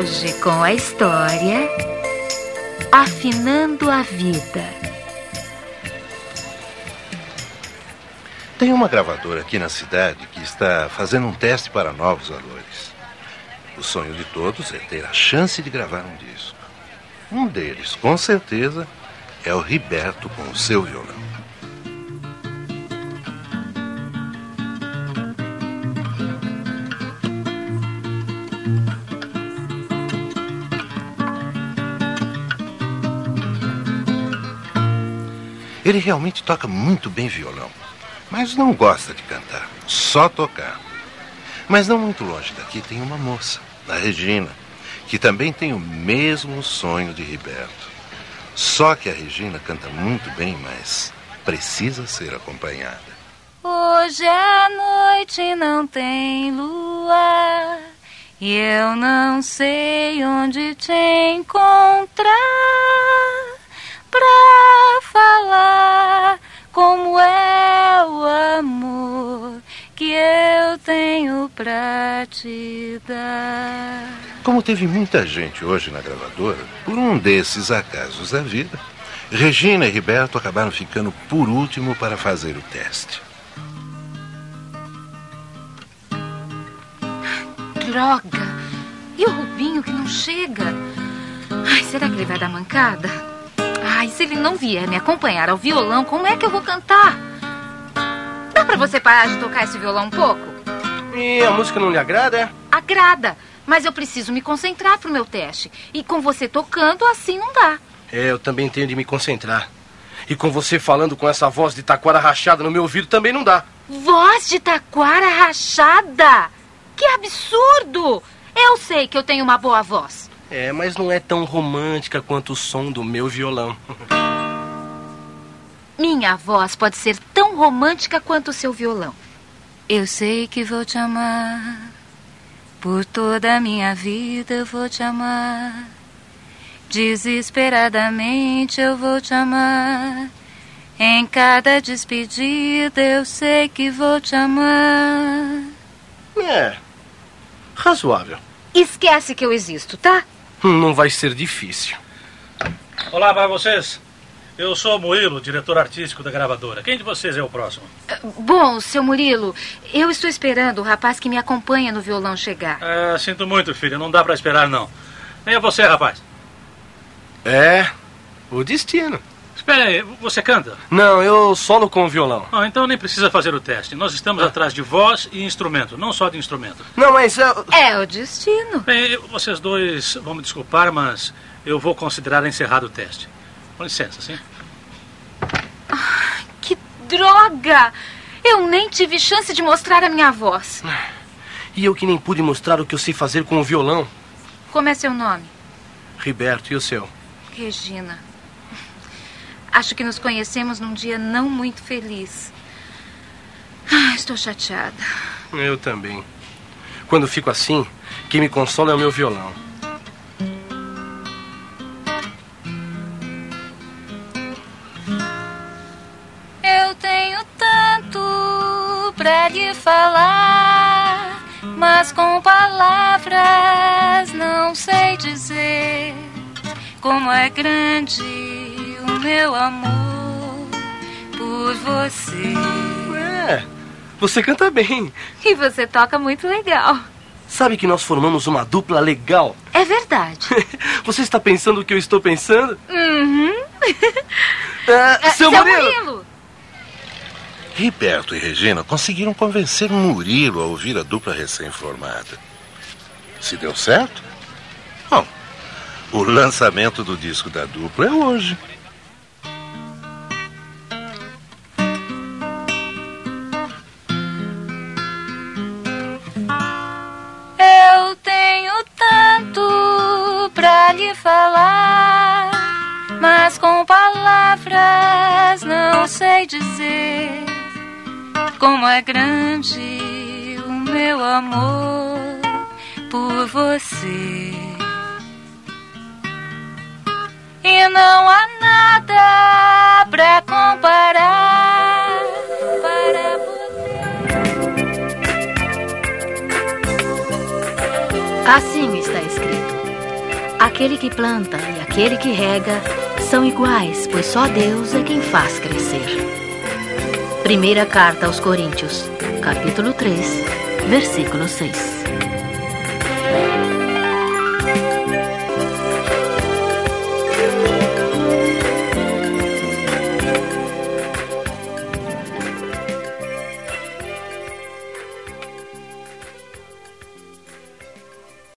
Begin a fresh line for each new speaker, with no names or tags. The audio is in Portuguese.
Hoje com a história Afinando a Vida.
Tem uma gravadora aqui na cidade que está fazendo um teste para novos valores. O sonho de todos é ter a chance de gravar um disco. Um deles, com certeza, é o Riberto com o seu violão. Ele realmente toca muito bem violão, mas não gosta de cantar, só tocar. Mas não muito longe daqui tem uma moça, a Regina, que também tem o mesmo sonho de Riberto. Só que a Regina canta muito bem, mas precisa ser acompanhada.
Hoje à noite não tem lua e eu não sei onde te encontrar pra falar te dar.
Como teve muita gente hoje na gravadora, por um desses acasos da vida, Regina e Riberto acabaram ficando por último para fazer o teste.
Droga! E o Rubinho que não chega? Ai, será que ele vai dar mancada? Ai, se ele não vier me acompanhar ao violão, como é que eu vou cantar? Dá pra você parar de tocar esse violão um pouco?
E a música não lhe agrada, é?
Agrada, mas eu preciso me concentrar pro meu teste. E com você tocando, assim não dá.
É, eu também tenho de me concentrar. E com você falando com essa voz de taquara rachada no meu ouvido também não dá.
Voz de taquara rachada! Que absurdo! Eu sei que eu tenho uma boa voz.
É, mas não é tão romântica quanto o som do meu violão.
Minha voz pode ser tão romântica quanto o seu violão. Eu sei que vou te amar. Por toda a minha vida eu vou te amar. Desesperadamente eu vou te amar. Em cada despedida eu sei que vou te amar.
É, razoável.
Esquece que eu existo, tá?
Não vai ser difícil.
Olá para vocês. Eu sou o Murilo, diretor artístico da gravadora. Quem de vocês é o próximo?
Bom, seu Murilo, eu estou esperando o rapaz que me acompanha no violão chegar.
É, sinto muito, filha. Não dá para esperar, não. Nem é você, rapaz.
É, o destino.
Espera aí, você canta?
Não, eu solo com o violão.
Ah, então nem precisa fazer o teste. Nós estamos atrás de voz e instrumento, não só de instrumento.
Não, mas eu...
É o destino.
Bem, vocês dois vão me desculpar, mas eu vou considerar encerrado o teste. Com licença, sim?
Que droga! Eu nem tive chance de mostrar a minha voz.
E eu que nem pude mostrar o que eu sei fazer com o violão.
Como é seu nome?
Riberto, e o seu?
Regina. Acho que nos conhecemos num dia não muito feliz. Ah, estou chateada.
Eu também. Quando fico assim, quem me consola é o meu violão.
Pra lhe falar, mas com palavras não sei dizer como é grande o meu amor por você.
É, você canta bem.
E você toca muito legal.
Sabe que nós formamos uma dupla legal?
É verdade.
Você está pensando o que eu estou pensando?
Uhum.
Ah,
É,
seu Murilo!
Riberto e Regina conseguiram convencer Murilo a ouvir a dupla recém-formada. Se deu certo? Bom, o lançamento do disco da dupla é hoje.
Eu tenho tanto pra lhe falar, mas com palavras não sei dizer como é grande o meu amor por você. E não há nada pra comparar para você. Assim está escrito.
Aquele que planta e aquele que rega são iguais, pois só Deus é quem faz crescer. Primeira carta aos Coríntios, capítulo 3, versículo 6.